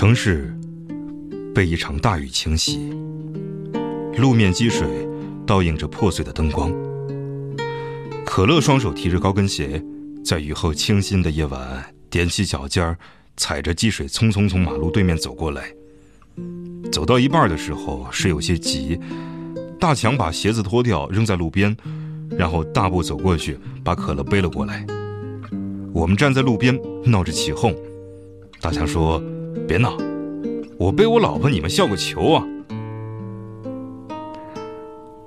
城市被一场大雨侵袭，路面积水倒映着破碎的灯光。可乐双手提着高跟鞋，在雨后清新的夜晚，踮起脚尖儿，踩着积水，匆匆从马路对面走过来。走到一半的时候，是有些急。大强把鞋子脱掉，扔在路边，然后大步走过去，把可乐背了过来。我们站在路边闹着起哄。大强说：“别闹，我背我老婆，你们笑个球啊！”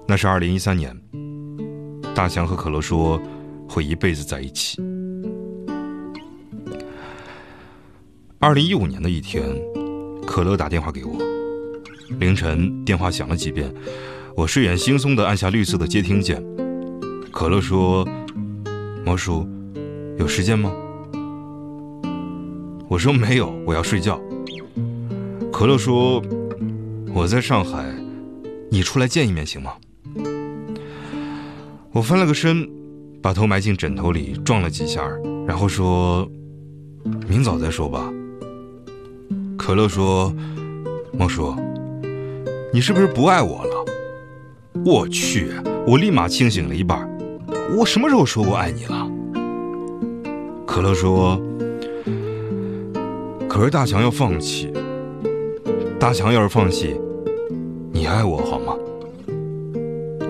那是二零一三年，大强和可乐说会一辈子在一起。二零一五年的一天，可乐打电话给我，凌晨电话响了几遍，我睡眼惺忪的按下绿色的接听键。可乐说：“毛叔，有时间吗？”我说：“没有，我要睡觉。”可乐说：“我在上海，你出来见一面行吗？”我翻了个身，把头埋进枕头里，撞了几下，然后说：“明早再说吧。”可乐说：“毛叔，你是不是不爱我了？”我去，我立马清醒了一半。我什么时候说过爱你了？可乐说：“可是大强要放弃。大强要是放弃，你爱我好吗？”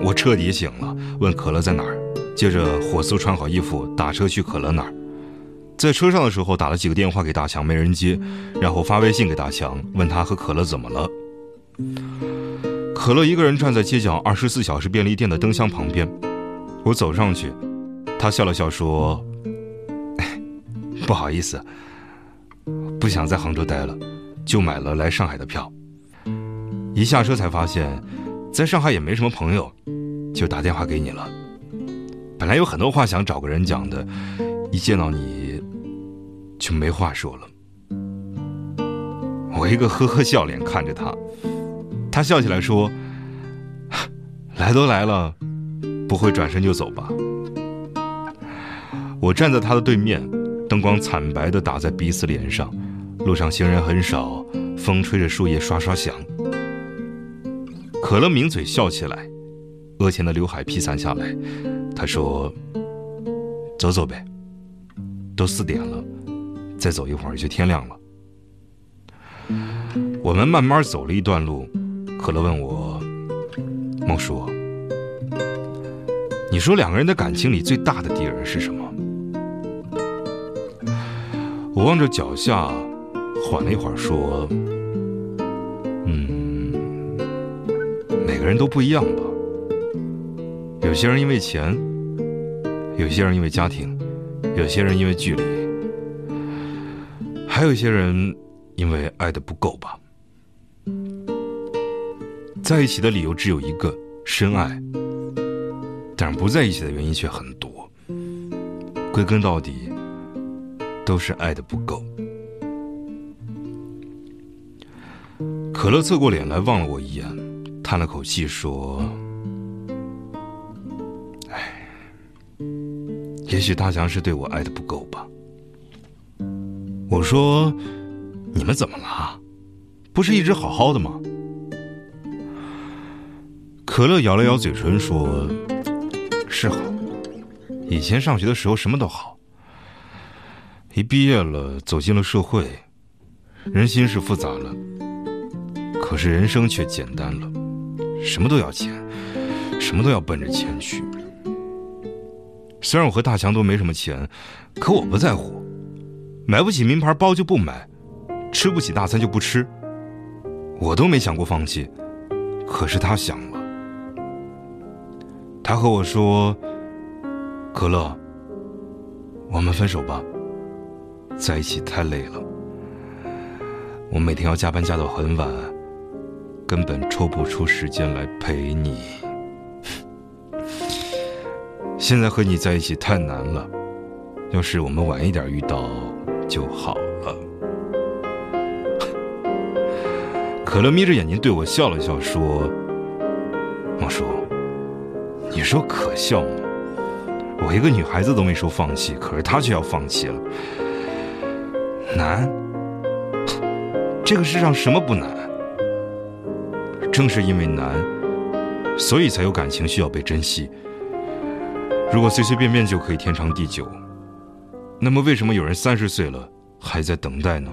我彻底醒了，问可乐在哪儿，接着火速穿好衣服，打车去可乐那儿。在车上的时候打了几个电话给大强，没人接，然后发微信给大强，问他和可乐怎么了。可乐一个人站在街角二十四小时便利店的灯箱旁边，我走上去，他笑了笑说：“ 不好意思，不想在杭州待了，就买了来上海的票。一下车才发现，在上海也没什么朋友，就打电话给你了。本来有很多话想找个人讲的，一见到你。”就没话说了。我一个呵呵笑脸看着他，他笑起来说：“ 来都来了，不会转身就走吧？”我站在他的对面，灯光惨白的打在彼此脸上，路上行人很少，风吹着树叶刷刷响。可乐抿嘴笑起来，额前的刘海披散下来。他说：“走走呗，都四点了。”再走一会儿就天亮了。我们慢慢走了一段路，可乐问我：“孟叔，你说两个人的感情里最大的敌人是什么？”我望着脚下，缓了一会儿说：“每个人都不一样吧。有些人因为钱，有些人因为家庭，有些人因为距离。”还有一些人，因为爱的不够吧，在一起的理由只有一个深爱，但是不在一起的原因却很多。归根到底，都是爱的不够。可乐侧过脸来望了我一眼，叹了口气说：“哎，也许大强是对我爱的不够吧。”我说：“你们怎么了？不是一直好好的吗？”可乐咬了咬嘴唇说：“是好，以前上学的时候什么都好。一毕业了，走进了社会，人心是复杂了，可是人生却简单了，什么都要钱，什么都要奔着钱去。虽然我和大强都没什么钱，可我不在乎。”买不起名牌包就不买，吃不起大餐就不吃。我都没想过放弃，可是他想了。他和我说：“可乐，我们分手吧，在一起太累了。我每天要加班加到很晚，根本抽不出时间来陪你。现在和你在一起太难了，要是我们晚一点遇到。”就好了。可乐眯着眼睛对我笑了笑，说：“王叔，你说可笑吗？我一个女孩子都没说放弃，可是她却要放弃了。难，这个世上什么不难？正是因为难，所以才有感情需要被珍惜。如果随随便便就可以天长地久，那么为什么有人三十岁了还在等待呢？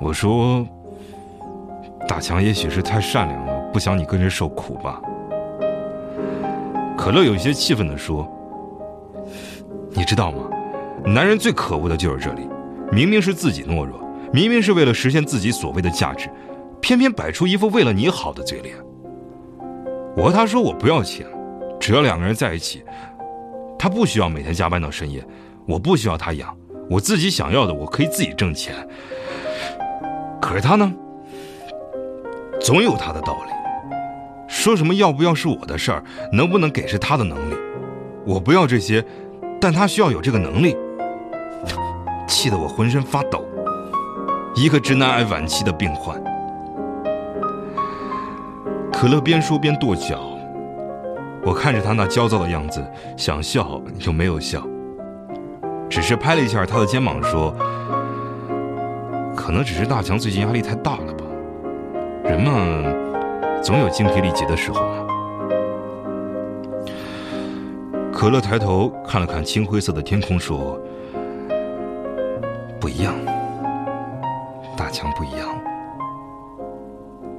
我说，大强也许是太善良了，不想你跟着受苦吧。可乐有些气愤地说：“你知道吗？男人最可恶的就是这里，明明是自己懦弱，明明是为了实现自己所谓的价值，偏偏摆出一副为了你好的嘴脸。”我和他说：“我不要钱，只要两个人在一起。他不需要每天加班到深夜，我不需要他养，我自己想要的我可以自己挣钱。”可是他呢，总有他的道理。说什么要不要是我的事儿，能不能给是他的能力。我不要这些，但他需要有这个能力，气得我浑身发抖。一个直男癌晚期的病患。可乐边说边跺脚，我看着他那焦躁的样子，想笑又没有笑，只是拍了一下他的肩膀说。可能只是大强最近压力太大了吧？人嘛，总有精疲力竭的时候嘛。可乐抬头看了看青灰色的天空，说：“不一样，强不一样。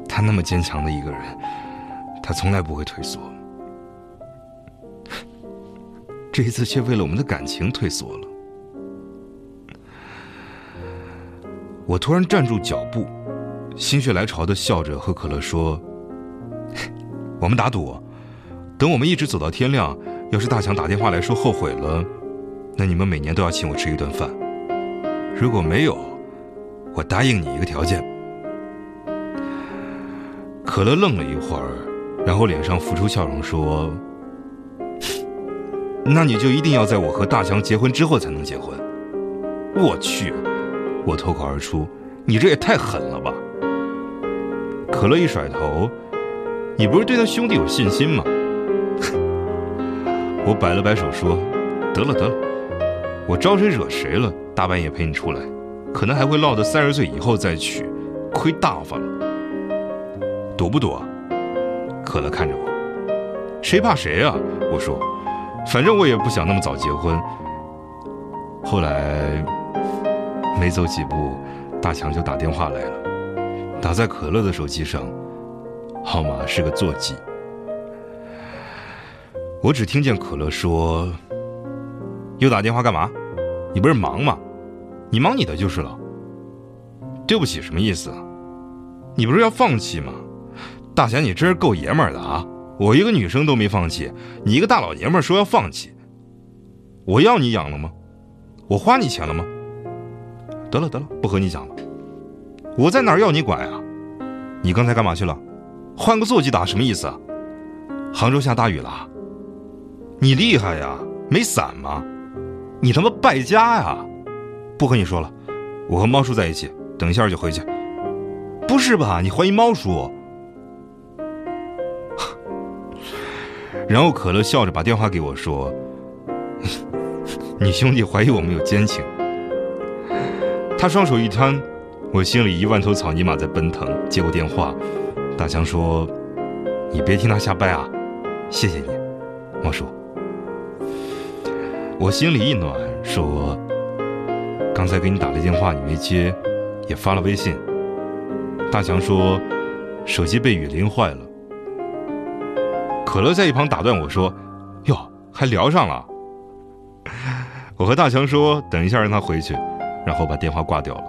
他那么坚强的一个人，他从来不会退缩。这一次却为了我们的感情退缩了。”我突然站住脚步，心血来潮的笑着和可乐说：“ 我们打赌，等我们一直走到天亮，要是大强打电话来说后悔了，那你们每年都要请我吃一顿饭。如果没有，我答应你一个条件。”可乐愣了一会儿，然后脸上浮出笑容说：“ 那你就一定要在我和大强结婚之后才能结婚。”我去。我脱口而出：“你这也太狠了吧！”可乐一甩头：“你不是对他兄弟有信心吗？” 我摆了摆手说：“得了得了，我招谁惹谁了？大半夜陪你出来，可能还会落得三十岁以后再娶，亏大发了。赌不赌？”可乐看着我：“谁怕谁啊？”我说：“反正我也不想那么早结婚。”后来。没走几步，大强就打电话来了，打在可乐的手机上，号码是个座机。我只听见可乐说：“又打电话干嘛？你不是忙吗？你忙你的就是了。”对不起，什么意思？你不是要放弃吗？大侠，你真是够爷们儿的啊！我一个女生都没放弃，你一个大老爷们儿说要放弃。我要你养了吗？我花你钱了吗？得了得了，不和你讲了。我在哪儿要你管啊？你刚才干嘛去了？换个座机打什么意思啊？杭州下大雨了？你厉害呀，没伞吗？你他妈败家呀！不和你说了，我和猫叔在一起，等一下就回去。不是吧？你怀疑猫叔？然后可乐笑着把电话给我说：“ 你兄弟怀疑我们有奸情。”他双手一摊，我心里一万头草泥马在奔腾。接过电话，大强说：“你别听他瞎掰啊，谢谢你，猫叔。”我心里一暖，说：“刚才给你打了电话，你没接，也发了微信。”大强说：“手机被雨淋坏了。”可乐在一旁打断我说：“哟，还聊上了。”我和大强说：“等一下让他回去。”然后把电话挂掉了。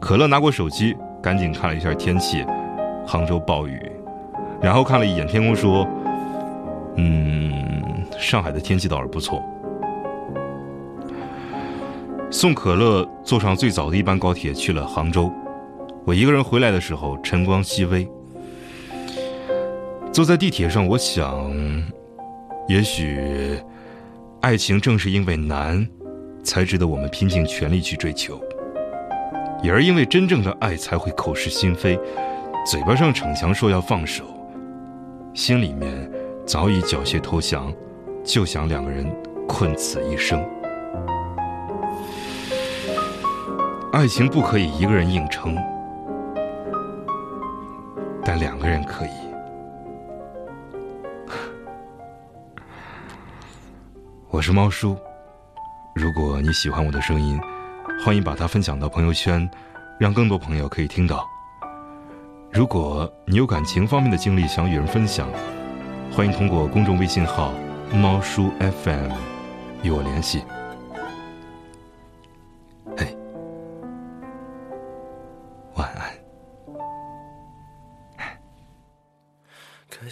可乐拿过手机，赶紧看了一下天气，杭州暴雨，然后看了一眼天空，说：“嗯，上海的天气倒是不错。”送可乐坐上最早的一班高铁去了杭州。我一个人回来的时候，晨光熹微。坐在地铁上，我想，也许，爱情正是因为难。才值得我们拼尽全力去追求，也而因为真正的爱才会口是心非，嘴巴上逞强说要放手，心里面早已缴械投降，就想两个人困此一生。爱情不可以一个人硬撑，但两个人可以。我是猫叔，如果你喜欢我的声音，欢迎把它分享到朋友圈，让更多朋友可以听到。如果你有感情方面的经历想与人分享，欢迎通过公众微信号“猫叔 FM” 与我联系。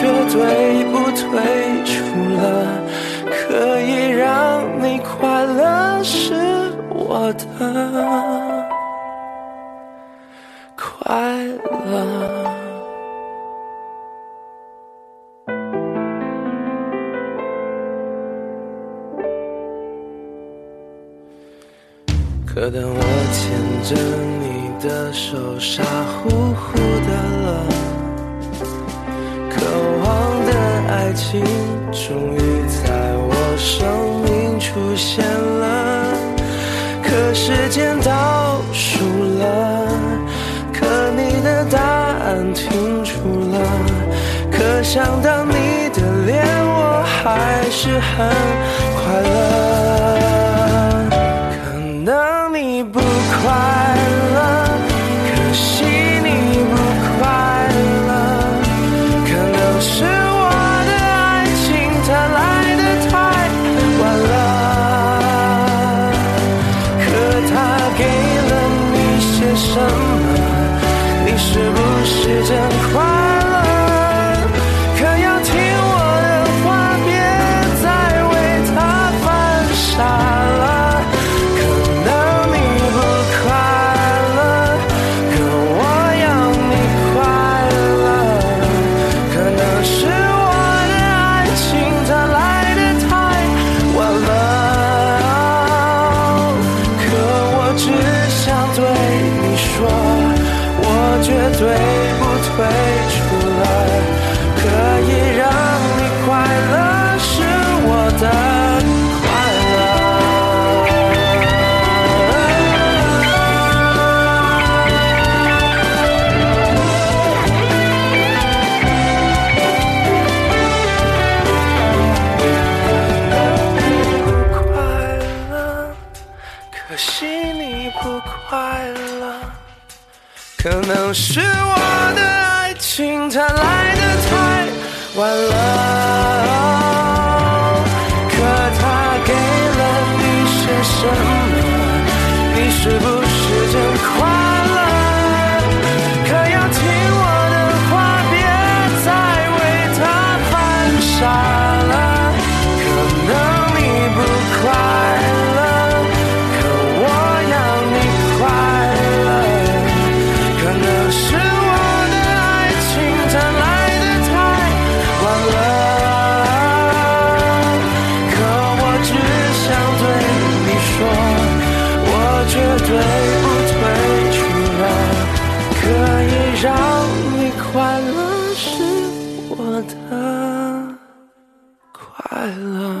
绝对不退出了。可以让你快乐是我的快乐。可当我牵着你的手，傻乎乎的了，心终于在我生命出现了。可时间倒数了，可你的答案停住了，可想到你的脸，我还是很是我的爱情它来的太晚了。我的快乐。